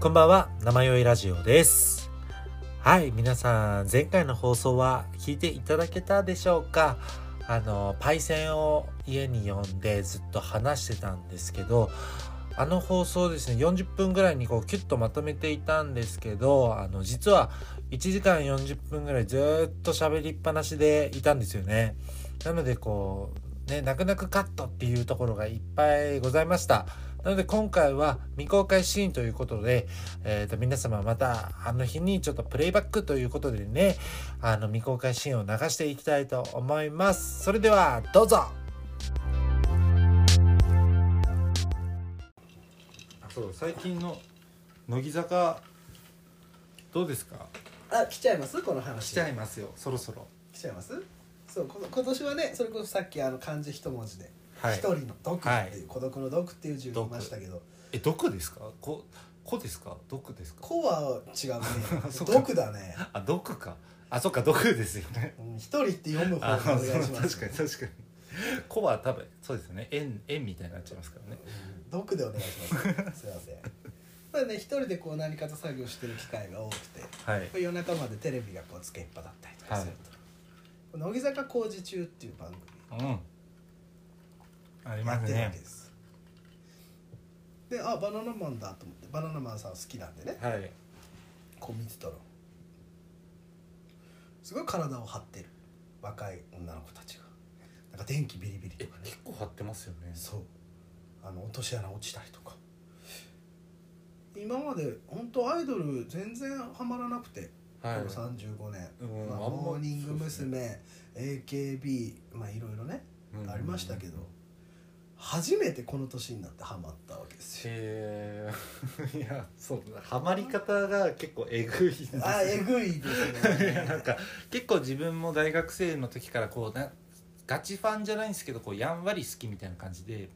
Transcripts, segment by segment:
こんばんは、生酔いラジオです。はい、皆さん、前回の放送は聞いていただけたでしょうか？あの、パイセンを家に呼んでずっと話してたんですけど、あの放送ですね、40分ぐらいにこうキュッとまとめていたんですけど、あの、実は1時間40分ぐらいずっと喋りっぱなしでいたんですよね。なのでこう、ね、泣く泣くカットっていうところがいっぱいございました。なので今回は未公開シーンということで、えー、と皆様またあの日にちょっとプレイバックということでねあの未公開シーンを流していきたいと思います。それではどうぞ。そう最近の乃木坂どうですか？あ来ちゃいます？この話。しちゃいますよ。そろそろ。来ちゃいます？そうこの今年はねそれこそさっきあの漢字一文字で「はい。一人の毒」っていう、はい。孤独の毒っていう字を言いましたけど。え毒ですか？ここですか？毒です「か？子」は違うね。そっか。毒だね。あ毒か。あそっか毒ですよね。うん一人って読む方あお願いします。確かに確かに「子」は多分そうですよね。円円みたいになっちゃいますからね。うん。毒でお願いします。すいません。まあね。一人でこう何かと作業してる機会が多くて。はい。夜中までテレビがこうつけっぱだったりとかすると、乃木坂工事中っていう番組。うんやってるわけです。であバナナマンだと思ってバナナマンさん好きなんでね。はい。こう見てたらすごい体を張ってる。若い女の子たちが。なんか電気ビリビリえとかね。結構張ってますよね。そう。あの落とし穴落ちたりとか。今まで本当アイドル全然ハマらなくて、はい。この35年、うんまあ、モーニング娘、AKB まあいろいろね、うん。ありましたけど初めてこの年になってハマったわけですよ。へえ いやそうハマり方が結構えぐいんですよあえぐいですいや なんねか結構自分も大学生の時からこうなガチファンじゃないんですけどこうやんわり好きみたいな感じで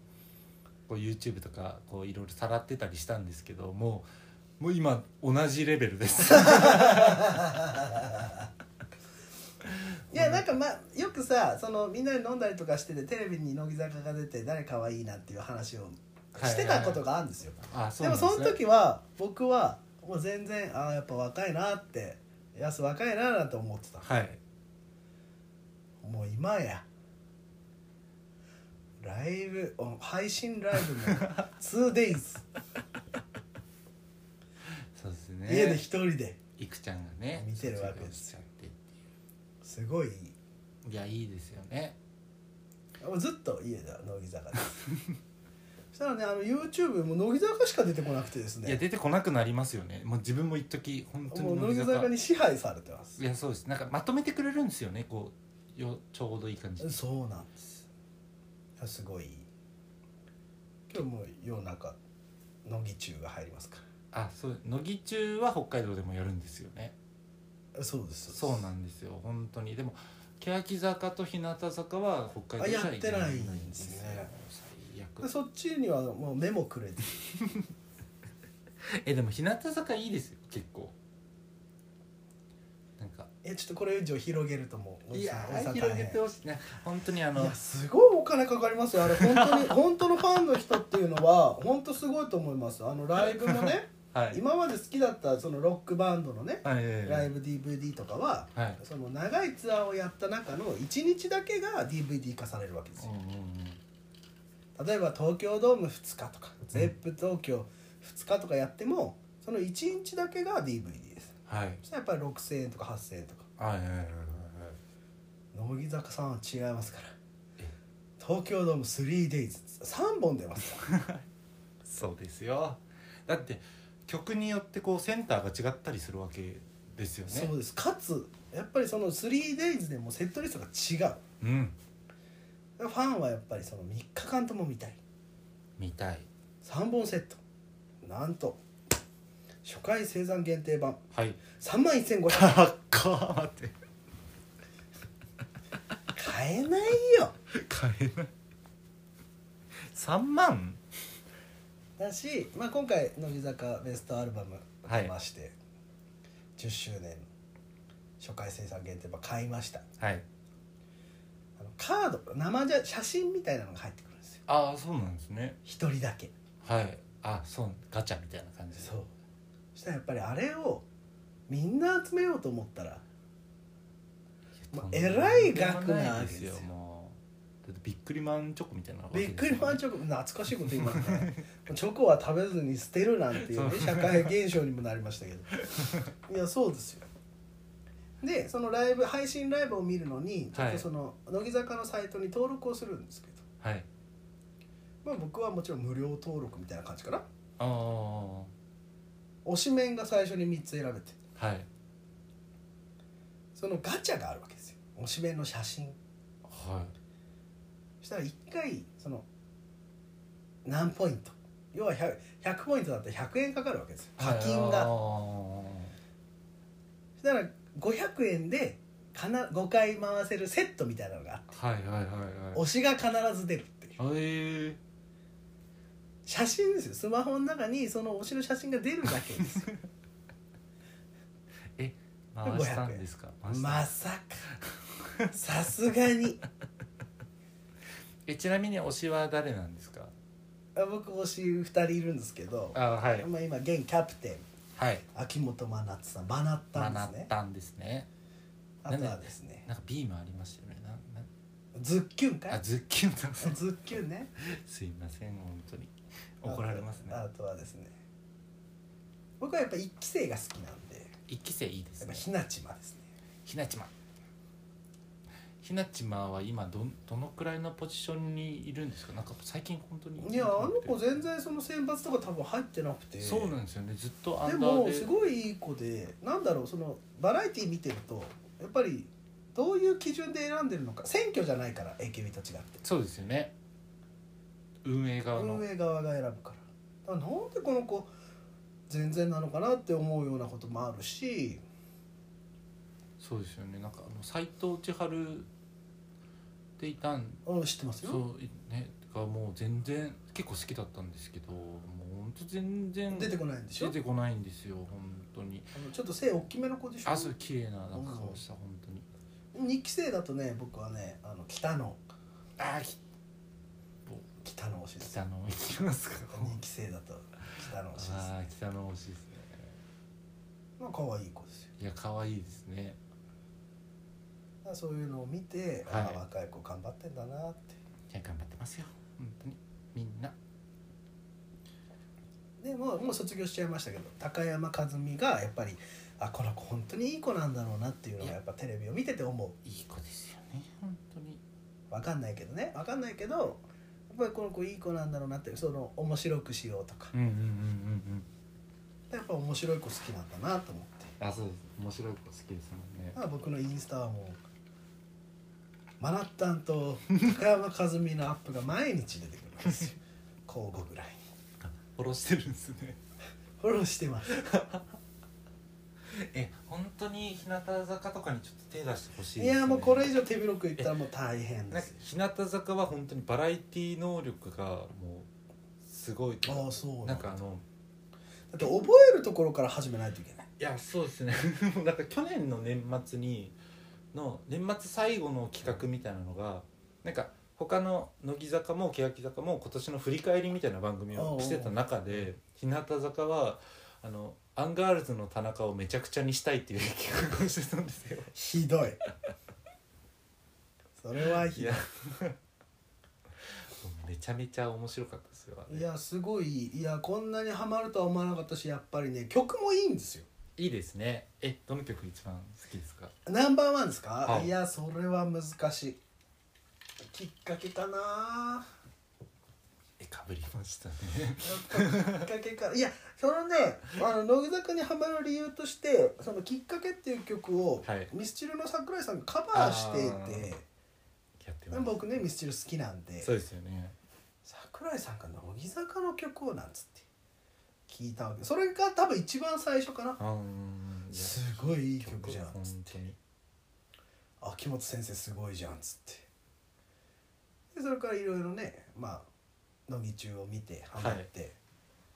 こう YouTube とかこういろいろさらってたりしたんですけどもうもう今同じレベルです いやなんかまあよくさそのみんなで飲んだりとかしててテレビに乃木坂が出て誰かわいいなっていう話をしてたことがあるんですよ、あでもその時は僕はもう全然ああやっぱ若いなってやす若いななんて思ってた。はい。もう今やライブお配信ライブも 2days そうですね。家で一人で。いくちゃんがね見てるわけですよすごい。いやいいですよね。もうずっと家では乃木坂で。す そしたらねあの YouTube も乃木坂しか出てこなくてですいやね出てこなくなりますよね。もう自分も一時本当もう乃木に乃木坂坂に支配されてます。いやそうです。なんかまとめてくれるんですよね。こうよちょうどいい感じそうなんです。いやすごい。今日もう夜中乃木中が入りますかあそう乃木中は北海道でもやるんですよね。らそうです。そうなんですよ。本当に。でも欅坂と日向坂は北海道やってないんですね。最で悪そっちにはもうメモくれて。えでも日向坂いいですよ結構。なんか。えちょっとこれ以上広げるともういや広げてほしい。ね本当にあのいやすごいお金かかりますよ。あれ本当に 本当のファンの人っていうのは本当すごいと思います。あのライブもねはい。今まで好きだったそのロックバンドのねはいライブ DVD とかははい。その長いツアーをやった中の1日だけが DVD 化されるわけですよ。例えば東京ドーム2日とか、ゼップ東京2日とかやってもその1日だけが DVD です。はい。そしたらやっぱり6000円とか8000円とか。はいはいはいはい乃木坂さんは違いますから。え東京ドーム 3days3 本出ますから そうですよ。だって曲によってこうセンターが違ったりするわけですよね。そうです。かつやっぱりその 3days でもセットリストが違う。うん。ファンはやっぱりその3日間とも見たい。見たい。3本セット。なんと初回生産限定版。はい。3万1500円。高っ待って。買えないよ。買えない。3万？だし、まあ、今回乃木坂ベストアルバム出まして、10周年初回生産限定版買いました。はい。あのカード生じゃ写真みたいなのが入ってくるんですよ。ああそうなんですね。一人だけ。はい。あそうガチャみたいな感じで。そう。そしたらやっぱりあれをみんな集めようと思ったらまあえらい額なわけですよ。もうだってビックリマンチョコみたいなわけびっくりマンチョョコ懐かしいこと言いますね。チョコは食べずに捨てるなんていうね社会現象にもなりましたけど。いやそうですよ。でそのライブ配信ライブを見るのにちょっとその、乃木坂のサイトに登録をするんですけど、はい。まあ、僕はもちろん無料登録みたいな感じかな。ああ推しメンが最初に3つ選べて。はい。そのガチャがあるわけですよ。推しメンの写真。はい。そしたら1回その何ポイント。要は 100, 100ポイントだったら100円かかるわけですよ。課金が、あそしたら500円でかな5回回せるセットみたいなのがあって。ーはいはいはいはい。推しが必ず出るっていう。えー、写真ですよ。スマホの中にその推しの写真が出るだけですよ。回したんですか？まさか。さすがにえちなみに推しは誰なんですか？あ僕推し2人いるんですけど、あはい。まあ、今現キャプテンはい。秋元真夏さんバナッタマンですね。ナッタンですね。あとはですね。なんか B もありましたよね。ななズッキュンかい？あズッキュンだ。ズッキュンね。すいません本当に。怒られますね。あとあとはですね。僕はやっぱ一期生が好きなんで。一期生いいですね。やっぱひなちまですね。ひなちまひなちまは今どどのくらいのポジションにいるんですか？なんか最近本当に。いやあの子全然その選抜とか多分入ってなくて。そうなんですよね。ずっとアでンダーで。もすごいいい子でなんだろうそのバラエティー見てるとやっぱりどういう基準で選んでるのか。選挙じゃないから AKB と違って。そうですよね。運営側の。運営側が選ぶから。だからなんでこの子全然なのかなって思うようなこともあるし。そうですよね。なんかあの斎藤千春っていたんうん知ってますよ。そういねがもう全然結構好きだったんですけどもう本当全然出てこないんでしょ？出てこないんですよ本当に。あのちょっと背大きめの子でしょ？あそう綺麗ななんか顔した本当に。2期生だとね僕はねあの北野。ああき北野推しです。北の行きますか。2期生だと北野推しですああ北の推しですね。まあ可愛い子ですよ。いや可愛いですねそういうのを見て、はい。ああ若い子頑張ってんだなって。いや頑張ってますよ。本当に。みんな。でもうもう卒業しちゃいましたけど高山和美がやっぱりあこの子本当にいい子なんだろうなっていうのがや。っぱテレビを見てて思う。いい子ですよね本当に。わかんないけどね。わかんないけどやっぱりこの子いい子なんだろうなってその面白くしようとか。うんうんうんうんうん。やっぱ面白い子好きなんだなと思って。あそうです。面白い子好きですもんね。だから僕のインスタはもうマナッタンと高山和美のアップが毎日出てくるんですよ。交互ぐらいに。フォローしてるんですね。フォローしてます。え本当に日向坂とかにちょっと手出してほしいいです、ね、やもうこれ以上手広く言ったらもう大変です。よ日向坂は本当にバラエティ能力がもうすごいと。ああそうなんかあのだって覚えるところから始めないといけない。いやそうですね。なんか去年の年末にの年末最後の企画みたいなのがなんか他の乃木坂も欅坂も今年の振り返りみたいな番組をしてた中で日向坂はあのアンガールズの田中をめちゃくちゃにしたいっていう企画をしてたんですよ。ひどい。それはひどい。や。めちゃめちゃ面白かったですよ。いやすごい。いやこんなにハマるとは思わなかったしやっぱりね曲もいいんですよいいですね。えどの曲一番好きですか？ナンバーワンですか、はいい、やそれは難しいきっかけかなえかぶりましたね。きっかけかいやそのねあの乃木坂にハマる理由として「そのきっかけ」っていう曲を、はいミスチルの桜井さんがカバーしていあて。僕ねミスチル好きなんでそうですよね。桜井さんが乃木坂の曲をなんつって聞いたわけ。それが多分一番最初かな。すごいいい曲じゃん本つって。秋元先生すごいじゃんっつって。でそれからいろいろねまあ乃木中を見てハマって、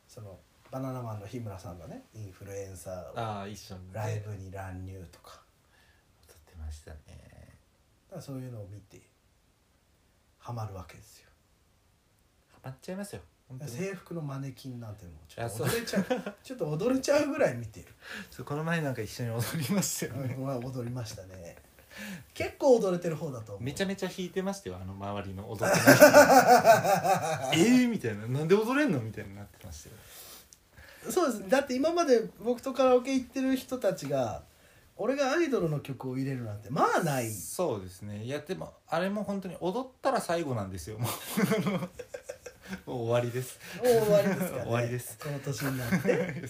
そのバナナマンの日村さんがねインフルエンサーをライブに乱入とか。歌ってましたね。だそういうのを見てハマるわけですよ。ハマっちゃいますよ本当に。制服のマネキンなんてもうちょっと踊れちゃう。ちょっと踊れちゃうぐらい見てる。そうこの前なんか一緒に踊りましたよね。まあ踊りましたね。結構踊れてる方だと思う。めちゃめちゃ弾いてましたよあの周りの踊ってない人えーみたいな。なんで踊れんのみたいになってましたよそうです。だって今まで僕とカラオケ行ってる人たちが俺がアイドルの曲を入れるなんてまあない。そうですね。いやでもあれも本当に踊ったら最後なんですよ。もう もう終わりです。もう終わりですから、ね、終わりです。この年になって。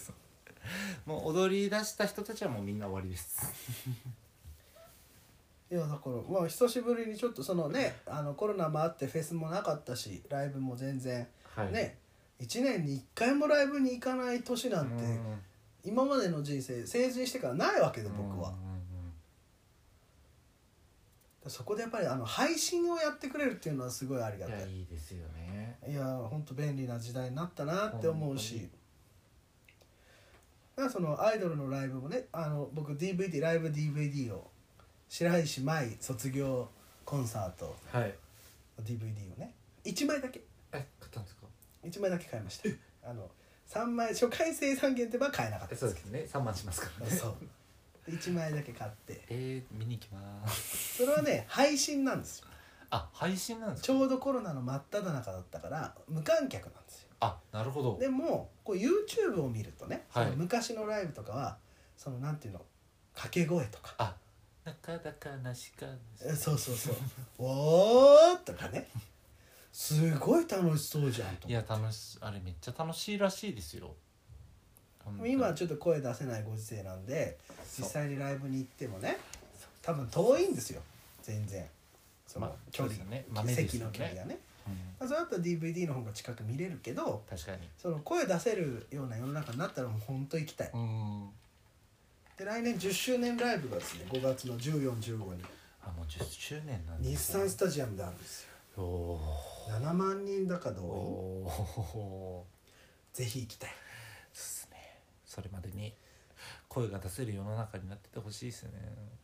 もう踊り出した人たちはもうみんな終わりです。いやだからまあ久しぶりにちょっとそのねあのコロナもあってフェスもなかったしライブも全然はい。ね、1年に1回もライブに行かない年なんてうん。今までの人生成人してからないわけで僕はそこでやっぱりあの配信をやってくれるっていうのはすごいありがうんいいいいですよね。いや本当便利な時代になったなって思うし。だからそのアイドルのライブもねあの僕 DVD ライブ DVD を白石麻衣卒業コンサート。はい。DVD をね。1枚だけ。え買ったんですか？1枚だけ買いました。あの3枚初回生産限定は買えなかったえそうですね。3万しますからね。そう1枚だけ買って。えー、見に行きます。それはね配信なんですよ。あ配信なんですちかょうどコロナの真っ只中だったから無観客なんですよ。あなるほど。でもこう YouTube を見るとね、はい。その昔のライブとかはそのなんていうの掛け声とか。あなかなかなしかえそうそうそう「おー」とかね。すごい楽しそうじゃんといや楽しあれめっちゃ楽しいらしいですよ。今はちょっと声出せないご時世なんで実際にライブに行ってもね多分遠いんですよ。全然。そのま距離、ね。豆です席の距離がね。うん。まあそれだったら DVD の方が近く見れるけど確かに。その声出せるような世の中になったらもう本当行きたい。うん。で来年10周年ライブがですね5月の1415にあもう10周年なんで日すね。産スタジアムであるんですよ。お7万人だかー動員おー。ぜひ行きたい。ですね。それまでに声が出せる世の中になっててほしいですね。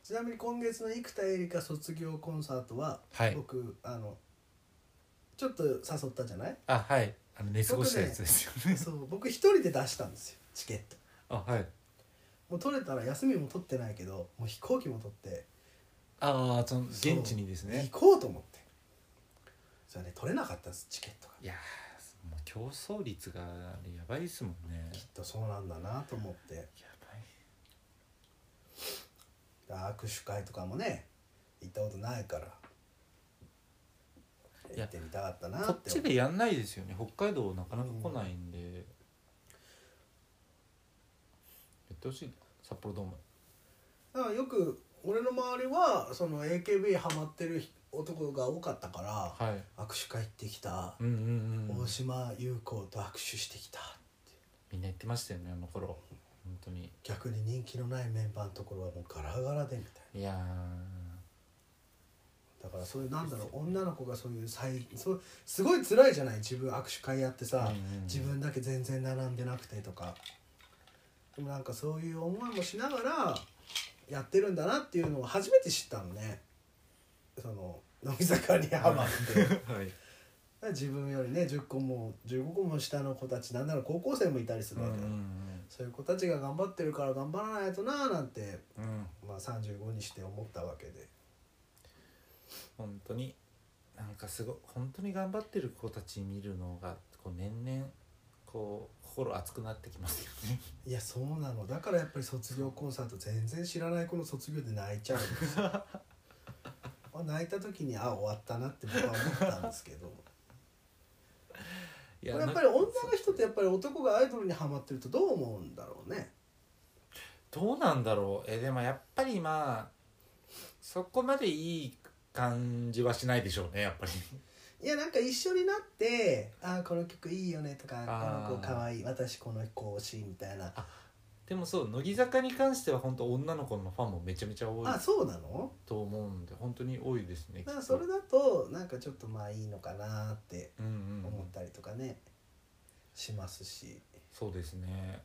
ちなみに今月の生田絵梨花卒業コンサートは、はい。僕あのちょっと誘ったじゃない？あはい。あの寝過ごしたやつですよね。そう僕一人で出したんですよ。チケット。あはい。もう取れたら休みも取ってないけどもう飛行機も取って。ああその現地にですね。行こうと思って。それね取れなかったんですチケットが。いやーもう競争率がやばいですもんね。きっとそうなんだなと思って握手会とかもね行ったことないからいや行ってみたかったなこっってちでやんないですよね。北海道なかなか来ないんで、やってほしい札幌ドーム。だからよく俺の周りはその AKB ハマってる男が多かったからはい。握手会行ってきた、うんうんうん大島優子と握手してきたみんな言ってましたよねあの頃本当に。逆に人気のないメンバーのところはもうガラガラでみたいいやなだからそういうなんだろう女の子がそういう最そうすごい辛いじゃない？自分握手会やってさ、うんうんうん。自分だけ全然並んでなくてとか。でもなんかそういう思いもしながらやってるんだなっていうのを初めて知ったのね。その乃木坂にハマって。ーはい。自分よりね10個も15個も下の子たちなんなら高校生もいたりするわけ、そういう子たちが頑張ってるから頑張らないとななんて、うん。うんまあ、35にして思ったわけで。本当になんかすごい本当に頑張ってる子たち見るのがこう年々こう心熱くなってきますよね。いやそうなの。だからやっぱり卒業コンサート全然知らない子の卒業で泣いちゃうんです 泣いた時にあ終わったなって僕は思ったんですけど。いこれやっぱり女の人ってやっぱり男がアイドルにハマってるとどう思うんだろうね。どうなんだろう。えでもやっぱりまあそこまでいい感じはしないでしょうねやっぱり。いやなんか一緒になって「あーこの曲いいよね」とか「あーこの子かわいい私この子推し」みたいなでもそう乃木坂に関しては本当女の子のファンもめちゃめちゃ多いあそうなの？と思うんで本当に多いですねだからそれだとなんかちょっとまあいいのかなって思ったりとかね、しますし。そうですね。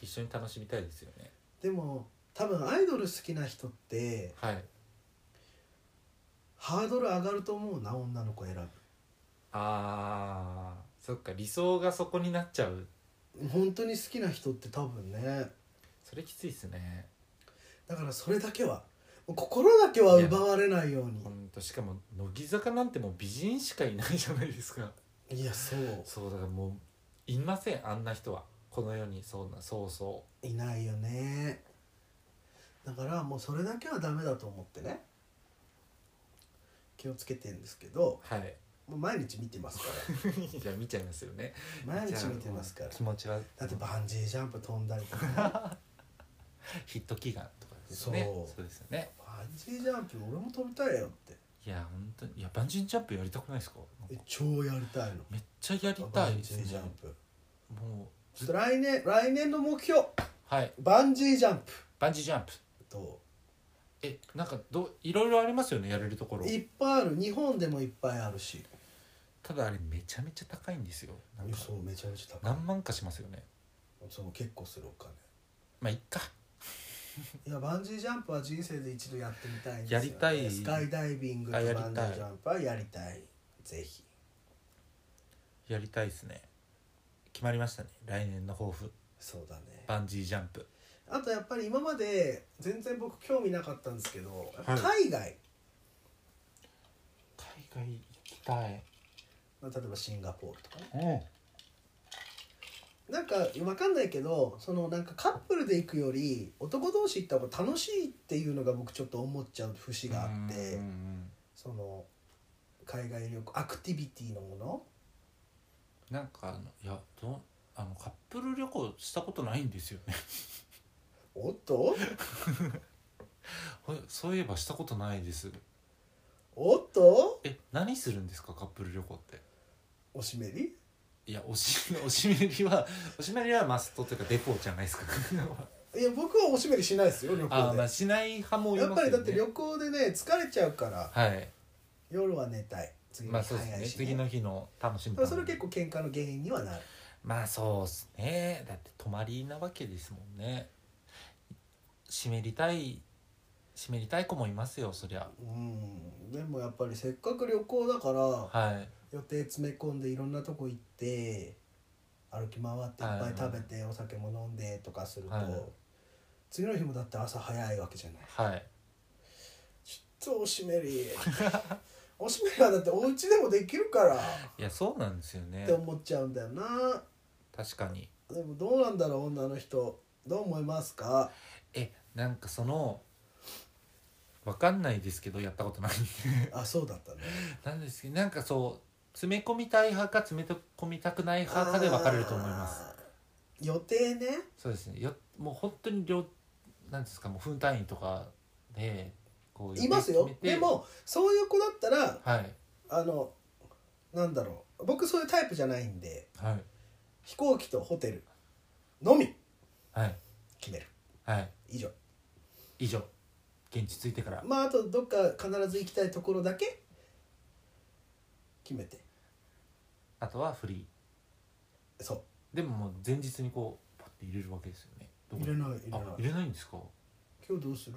一緒に楽しみたいですよね。でも多分アイドル好きな人ってはい。ハードル上がると思うな女の子選ぶ。あーそっか理想がそこになっちゃう本当に好きな人って多分ね。それきついっすね。だからそれだけは。心だけは奪われないように。ほんとしかも乃木坂なんてもう美人しかいないじゃないですか。いやそう。そうだからもういませんあんな人は。この世にそうなそうそいないよね。だからもうそれだけはダメだと思ってね。気をつけてんですけど。うはいもう毎日見てますか じゃあ見ちゃいますよね。ら毎日見てますから。気持ちは。だってバンジージャンプ飛んだりとかね。ヒット祈願とかですよね。そう。そうですよね。バンジージャンプ俺も飛びたいよって。いや本当に。いやバンジージャンプやりたくないですか？えか超やりたいの。めっちゃやりたバンジいですね。ージャンプ。もちょっと来年来年の目標。うはい。バンジージャンプ。バンジージャンプ。とえなんかどういろいろありますよねやれるところ。いっぱいある。日本でもいっぱいあるしただあれめちゃめちゃ高いんですよ。なんかそうめちゃめちゃ高い。何万かしますよね。そう結構するお金。まあいっか。いやバンジージャンプは人生で一度やってみたいんですよ、ね、やりたい。スカイダイビングとバンジージャンプはやりたい。ぜひ。やりたいですね。決まりましたね。来年の抱負。そうだね。バンジージャンプ。あとやっぱり今まで全然僕興味なかったんですけど、はい。海外、海外行きたい。まあ、例えばシンガポールとかね。うん。なんかわかんないけどそのなんかカップルで行くより男同士行った方が楽しいっていうのが僕ちょっと思っちゃう節があってその海外旅行アクティビティのもの。うんなんかあのいやどうあのカップル旅行したことないんですよね。おっと？ほそういえばしたことないです。おっと？え何するんですかカップル旅行って？おしめり？いやおし おしめりはおしめりはマストというかデポじゃないですか。いや僕はおしめりしないですよ旅行で。あーまあしない派もいね。やっぱりだって旅行でね疲れちゃうからはい。夜は寝たい。次の日まあそうです早いし、ね。次の日の楽しみだからそれ結構喧嘩の原因にはなる。まあそうっすね。だって泊まりなわけですもんね。湿りたい湿りたい子もいますよそりゃ。うん。でもやっぱりせっかく旅行だからはい予定詰め込んでいろんなとこ行って歩き回っていっぱい食べてお酒も飲んでとかすると、はい。次の日もだって朝早いわけじゃない。はい。ちょっとおしめり。おしめりはだってお家でもできるから。っいやそうなんですよね。て思っちゃうんだよな。確かに。でもどうなんだろう女の人。どう思いますか？えなんかそのわかんないですけどやったことないあそうだったね。なんですけどなんかそう詰め込みたい派か詰め込みたくない派かで分かれると思います。予定ね。そうですね。よもう本当に両なんですかもう分単位とかでこういますよ。でもそういう子だったらはい。あのなんだろう。僕そういうタイプじゃないんではい。飛行機とホテルのみはい。決める。はい。以上。以上。現地着いてから。まああとどっか必ず行きたいところだけ決めて。あとはフリそう。ーでももう前日にこうパッて入れるわけですよね。どこ入れない入れない。あ入れないんですか？今日どうする？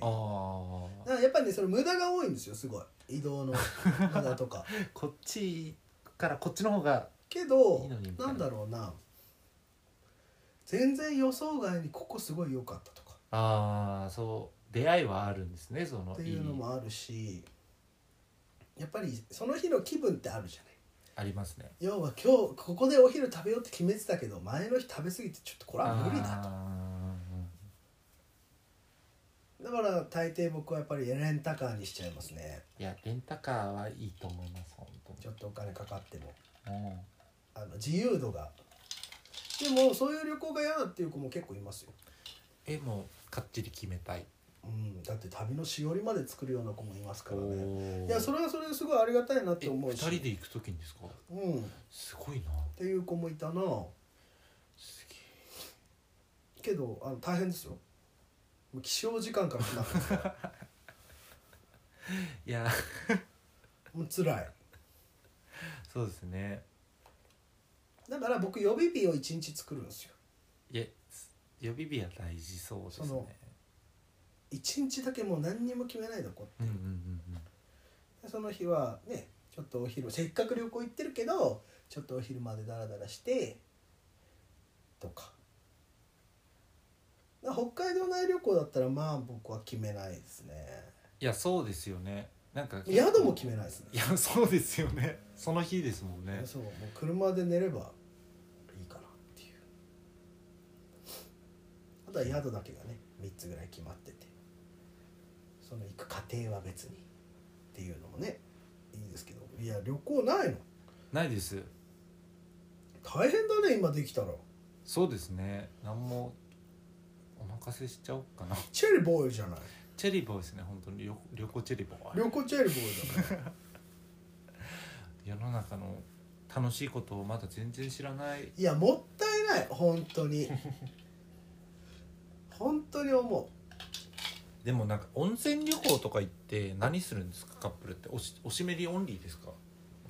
ああだからやっぱりねその無駄が多いんですよすごい。移動の 無駄とか。こっちからこっちの方がけどいいのにみたいな。なんだろうな。全然予想外にここすごい良かったとか。ああそう。出会いはあるんですねそのっていうのもあるしやっぱりその日の気分ってあるじゃない。ありますね。要は今日ここでお昼食べようって決めてたけど前の日食べ過ぎてちょっとこれは無理だと。あだから大抵僕はやっぱりレンタカーにしちゃいますね。ーいやレンタカーはいいと思います本当に。ちょっとお金かかっても。うん。あの自由度が。でもそういう旅行が嫌だっていう子も結構いますよ、えもうかっちり決めたいうん、だって旅のしおりまで作るような子もいますからね。おいやそれはそれですごいありがたいなってえ思うし。二人で行く時にですか？うん。っすごいな。ていう子もいたな。すけどあの大変ですよ。もう起床時間から決まって。ますからげえいや。もう辛い。そうですね。だから僕予備日を1日作るんですよ。いや予備日は大事そうですね1日だけもう何にも決めないでおこううんうその日はねちょっとお昼せっかく旅行行ってるけどちょっとお昼までダラダラしてとか。北海道内旅行だったらまあ僕は決めないですね。いやそうですよね。なんか宿も決めないですね。いやそうですよね。その日ですもんね。そうもう車で寝ればいいかなっていう。あとは宿だけがね3つぐらい決まっててその行く過程は別にっていうのもねいいですけど。いや旅行ないの？ないです。大変だね今できたら。そうですね。何もお任せしちゃおうかな。チェリーボーイじゃない？チェリーボーイですね本当に。旅旅行チェリーボーイ。旅行チェリーボーイだね世の中の楽しいことをまだ全然知らない。いやもったいない。本当に。本当に思でもなんか温泉旅行とか行って何するんですか？カップルって。おしおしめりオンリーですか？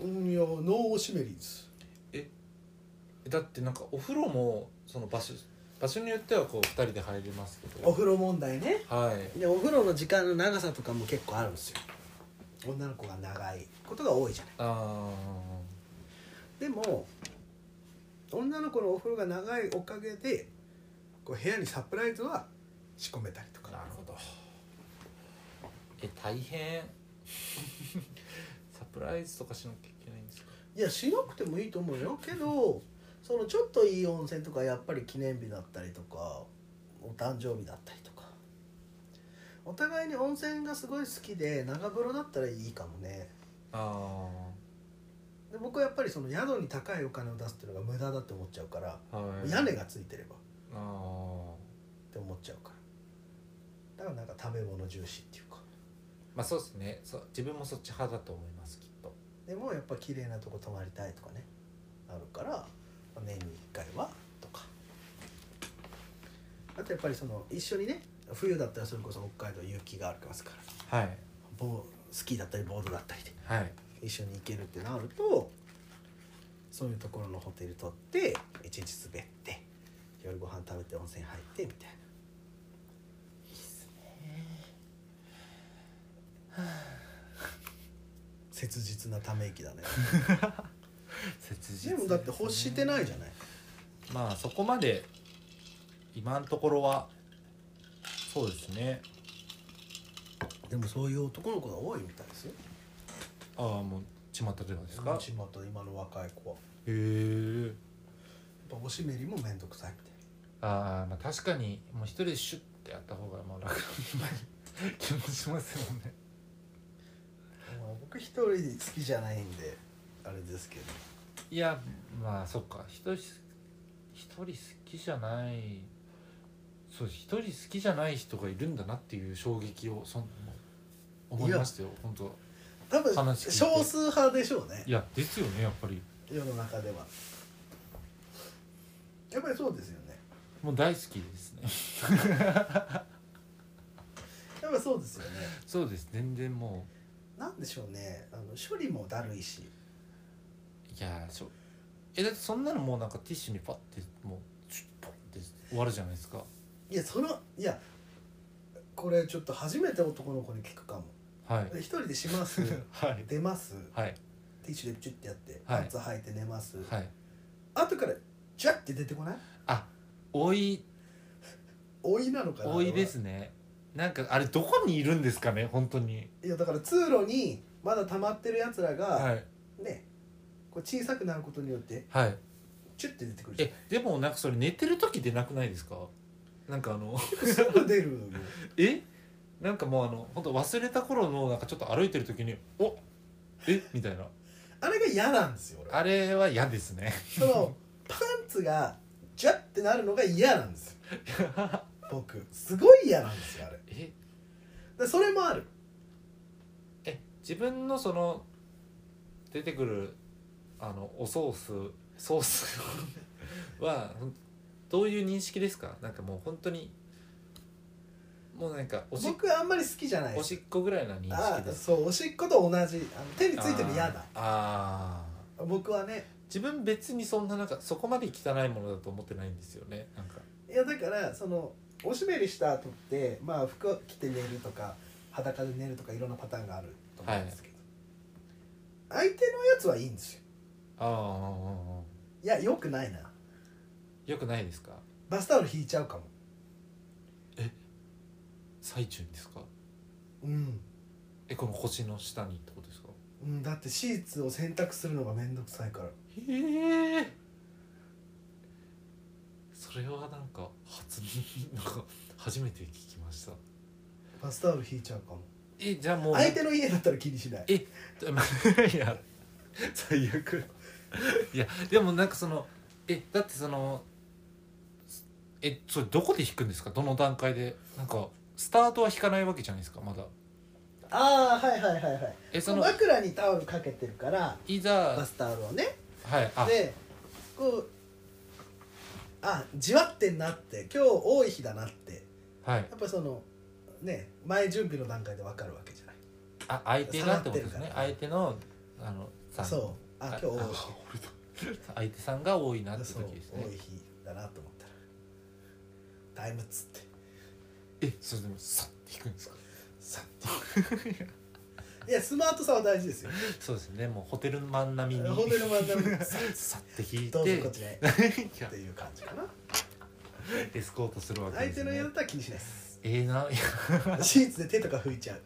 ううんいやノーオシメリーズだってなんかお風呂もその場所場所によってはこう2人で入れますけど。お風呂問題ね。はい。でお風呂の時間の長さとかも結構あるんですよ。女の子が長い。ことが多いじゃない。あでも女の子のお風呂が長いおかげでこう部屋にサプライズは仕込めたりえ大変。サプライズとかしなきゃいけないんですか？いやしなくてもいいと思うよ。けど そのちょっといい温泉とかやっぱり記念日だったりとかお誕生日だったりとか。お互いに温泉がすごい好きで長風呂だったらいいかもね。あで僕はやっぱりその宿に高いお金を出すっていうのが無駄だって思っちゃうから、あはい。屋根がついてれば。っあて思っちゃうから。だからなんか食べ物重視っていうかまあそうですね。そう自分もそっち派だと思いますきっと。でもやっぱ綺麗なとこ泊まりたいとかね。あるからまあ年に1回はとか。あとやっぱりその一緒にね冬だったらそれこそ北海道雪がありますから。はい。ボースキーだったりボードだったりで。はい。一緒に行けるってなるとそういうところのホテル取って一日滑って夜ご飯食べて温泉入ってみたいないいっすね 切実なため息だね。切実でもだって欲してないじゃない。まあそこまで今のところはそうですね。でもそういう男の子が多いみたいですよ。ああもう巷ではですか？へちまた今の若い子は。え。やっぱおしめりも面倒くさいみたいああまあ確かにもう一人でシュッてやった方がもう楽な気もしますよね僕一人好きじゃないんであれですけど。いやまあそっか。一人一人好きじゃない。そう一人好きじゃない人がいるんだなっていう衝撃をそん思いましたよ本当。多分少数派でしょうね。いやですよねやっぱり。世の中では。やっぱりそうですよね。もう大好きですね。やっぱそうですよね。そうです。全然もなんでしょうね。あの処理もだるいし。ういやしょえだってそんなのもうなんかティッシュにパッてもうシュッポンって終わるじゃないですか。いやそのいやこれちょっと初めて男の子に聞くかも。はい。一人でします。はい。出ます。はい。ティッシュでチュッてやってはい。パンツ履いて寝ます、はい。後からジャッて出てこない？あ多い。多いなのかな？多いですねなんかあれどこにいるんですかね本当に。いやだから通路にまだ溜まってるやつらが、はい。ねこう小さくなることによってはい。チュッて出てくるじゃん。えでもなんかそれ寝てる時出なくないですか？なんかあのすぐ出るよ。え？なんかもうあの本当忘れた頃のなんかちょっと歩いてる時におえ？みたいな。あれが嫌なんですよ俺あれは嫌ですね。そのパンツがジャッてなるのが嫌なんですよ 僕すごい嫌なんですよあれ。え？でそれもある。え自分のその出てくるあのおソースソースはどういう認識ですか？なんかもう本当にもうなんかおし僕あんまり好きじゃないおしっこぐらいな認あ識です。そうおしっこと同じあの手についてる嫌だ。あー。あ僕はね。ー自分別にそんななんかそこまで汚いものだと思ってないんですよねなんか。いやだからそのおしめりした後ってまあ服着て寝るとか裸で寝るとかいろんなパターンがあると思うんですけど、相手のやつはいいんですよ。ああいやよくないな。よくないですか？バスタオル引いちゃうかも。最中にですか？うん、えこの腰の下にってことですか？うん、だってシーツを洗濯するのがめんどくさいから。へえそれはなんか初なんか初めて聞きました。バスタオル引いちゃうかも。えじゃあもう。相手の家だったら気にしない。え いや。最悪。いやでもなんかそのえだってそのえそれどこで弾くんですか？どの段階で？なんかスタートは弾かないわけじゃないですか？まだ。ああはいはいはいはい。えその。枕にタオルかけてるからいざ。バスタオルをね。はいあ。でこうあじわってんなって。今日多い日だなって。はい。やっぱそのね前準備の段階で分かるわけじゃない。あ相手がってことですね。相手のあのさん。そう。あ今日多いあ相手さんが多いなって時ですね。多い日だなと思ったら。タイムっつって。えそれでもさって弾くんですか？さって いやスマートさは大事ですよ。そうですね。もうホテルマン並みに。ホテルマンダムささって弾いどうぞこちへ。いや。っていう感じかな。エスコートするわけですね。相手の家だったら気にしないです。ええないや。シーツで手とか拭いちゃう。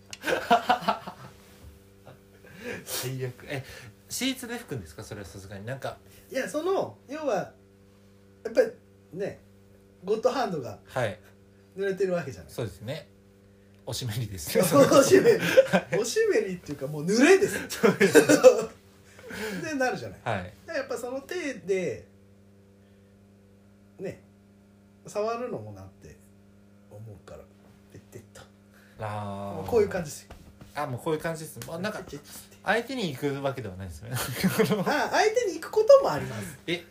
最悪。えシーツで拭くんですか？それはさすがに。なんか。いやその要はやっぱりねゴッドハンドがはい。濡れてるわけじゃない。そうですねおしめりです。おしめり。おしめりっていうかもう濡れです。よ そうです でなるじゃない。はい。やっぱその手でね触るのもなって思うからペッテッとああもうこういう感じですよ。あもうこういう感じです。あなんか相手に行くわけではないですね。あ相手に行くこともあります。え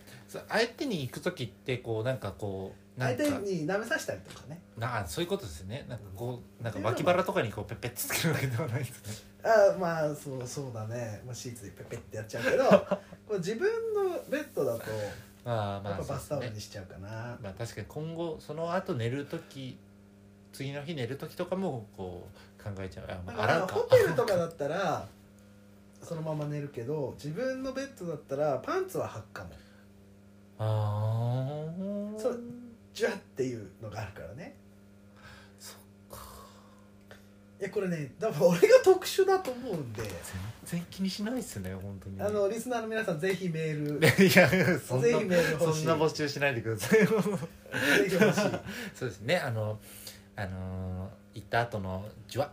相手に行く時ってこうなんかこうな相手に舐めさせたりとかね。なあそういうことですね。なんかこうなんか脇腹とかにこうペッペッつけるわけではないですね。あまあそうそうだね、まあ、シーツでペペってやっちゃうけど これ自分のベッドだとまあまあやっぱバスタオルにしちゃうかな、まあ確かに今後その後寝る時次の日寝る時とかもこう考えちゃう。あ、まあ、うか。ホテルとかだったらそのまま寝るけど自分のベッドだったらパンツは履くかも。ああそうジュワっていうのがあるからね。そっか。いやこれね多分俺が特殊だと思うんで。全然気にしないっすね本当に。あのリスナーの皆さんぜひメール。いやそんなぜひメール欲しい。そんな募集しないでください。よぜひ欲しそうですね。あのあの行った後のじわ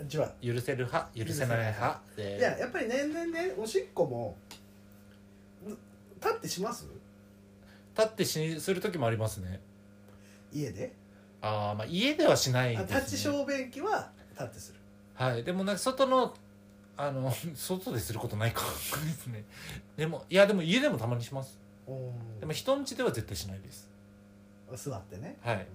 いジュワ。許せる派許せない派。でいややっぱり年々ねおしっこもん立ってします？立ってしする時もありますね。家で？ああまあ家ではしないあです、ね、立ち小便器は立ってする。はい。でもなんか外のあの 外ですることないか。ですね。でもいやでも家でもたまにします。おでも人ん家では絶対しないです。座ってね、はい。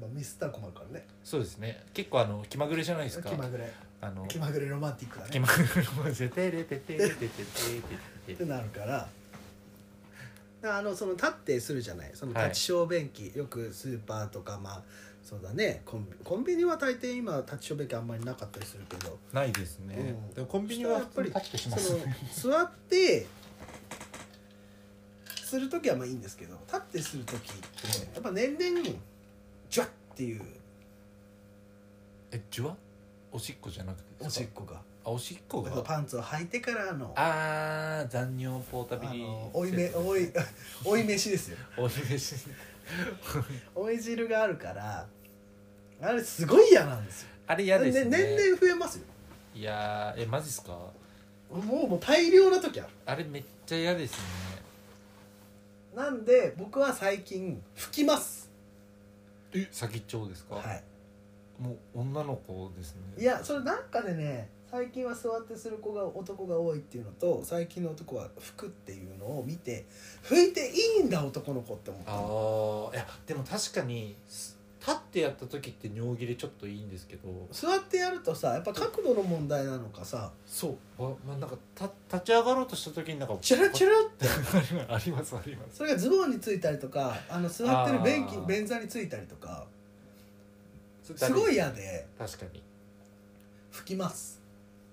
まあ、ミスったら困るからね。そうですね。結構あの気まぐれじゃないですか。気まぐれ。あの気まぐれロマンティックだね。気まぐれのマジでテレテテテテテテテってなるからあのその立ってするじゃない。その立ち小便器、よくスーパーとかまあそうだね。コンビコンビニは大抵今立ち小便器あんまりなかったりするけど。ないですね、うん。でもコンビニはやっぱり立ってしまその座ってする時はまあいいんですけど立ってする時ってやっぱ年々ジュワッっていう。えじゅわおしっこじゃなくておしっこが。あおしっこが？パンツを履いてからの。あー残尿ポータビあリの追いめ追い 追い飯ですよ。おい飯追い汁があるからあれすごい嫌なんですよ。あれ嫌ですね。ね年々増えますよ。いやーえマジっすか？もうもう大量な時ある。あれめっちゃ嫌ですね。なんで僕は最近拭きます。え先っちょですか、はいもう女の子ですね。いやそれなんかでね最近は座ってする子が男が多いっていうのと最近の男は拭くっていうのを見て拭いていいんだ男の子って思ったの。ああいやでも確かにす立ってやった時って尿切れちょっといいんですけど。座ってやるとさやっぱ角度の問題なのかさ。そう。あ、まあ、なんかた立ち上がろうとした時になんかチュルチュルって。ありますあります。それがズボンについたりとかあの座ってる便器便座についたりとかすすごい嫌で。確かに。拭きます。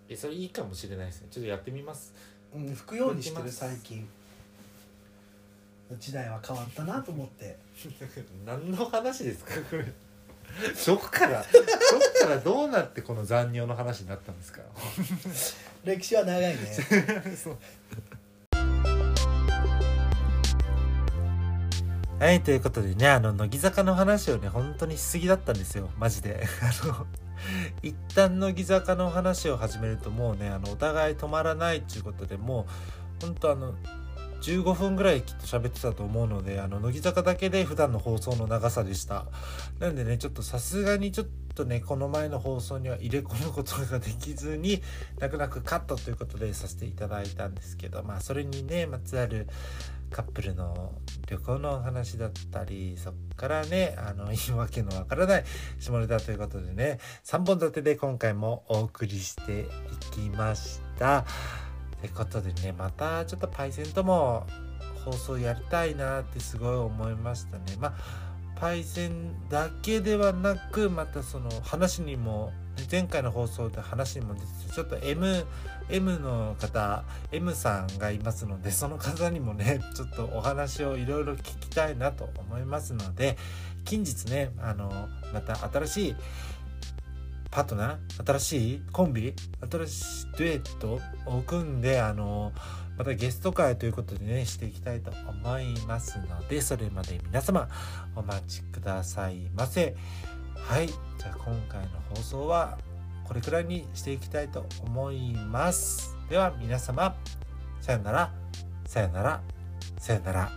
えそれいいかもしれないですね。ちょっとやってみます。うん、拭くようにしてる最近。時代は変わったなと思って。何の話ですかこれ。どこからどっからどうなってこの残尿の話になったんですか。歴史は長いね。そうはいということでねあの乃木坂の話をね本当にしすぎだったんですよ。マジで。あの一旦乃木坂の話を始めるともうねあのお互い止まらないっていうことでもう本当あの15分ぐらいきっと喋ってたと思うのであの乃木坂だけで普段の放送の長さでした。なんでねちょっとさすがにちょっとねこの前の放送には入れ込むことができずに泣く泣くカットということでさせていただいたんですけどまあそれにねまつわるカップルの旅行のお話だったりそっからねあの 言い訳のわからない下ネタということでね3本立てで今回もお送りしていきました。ってことでねまたちょっとパイセンとも放送やりたいなってすごい思いましたね。まあパイセンだけではなくまたその話にも前回の放送で話にも出てたちょっと M, M の方 M さんがいますのでその方にもね ちょっとお話をいろいろ聞きたいなと思いますので近日ねあのまた新しいパートナー新しいコンビ新しいデュエットを組んであのまたゲスト会ということでねしていきたいと思いますのでそれまで皆様お待ちくださいませ。はい。じゃあ今回の放送はこれくらいにしていきたいと思います。では皆様さよならさよならさよなら。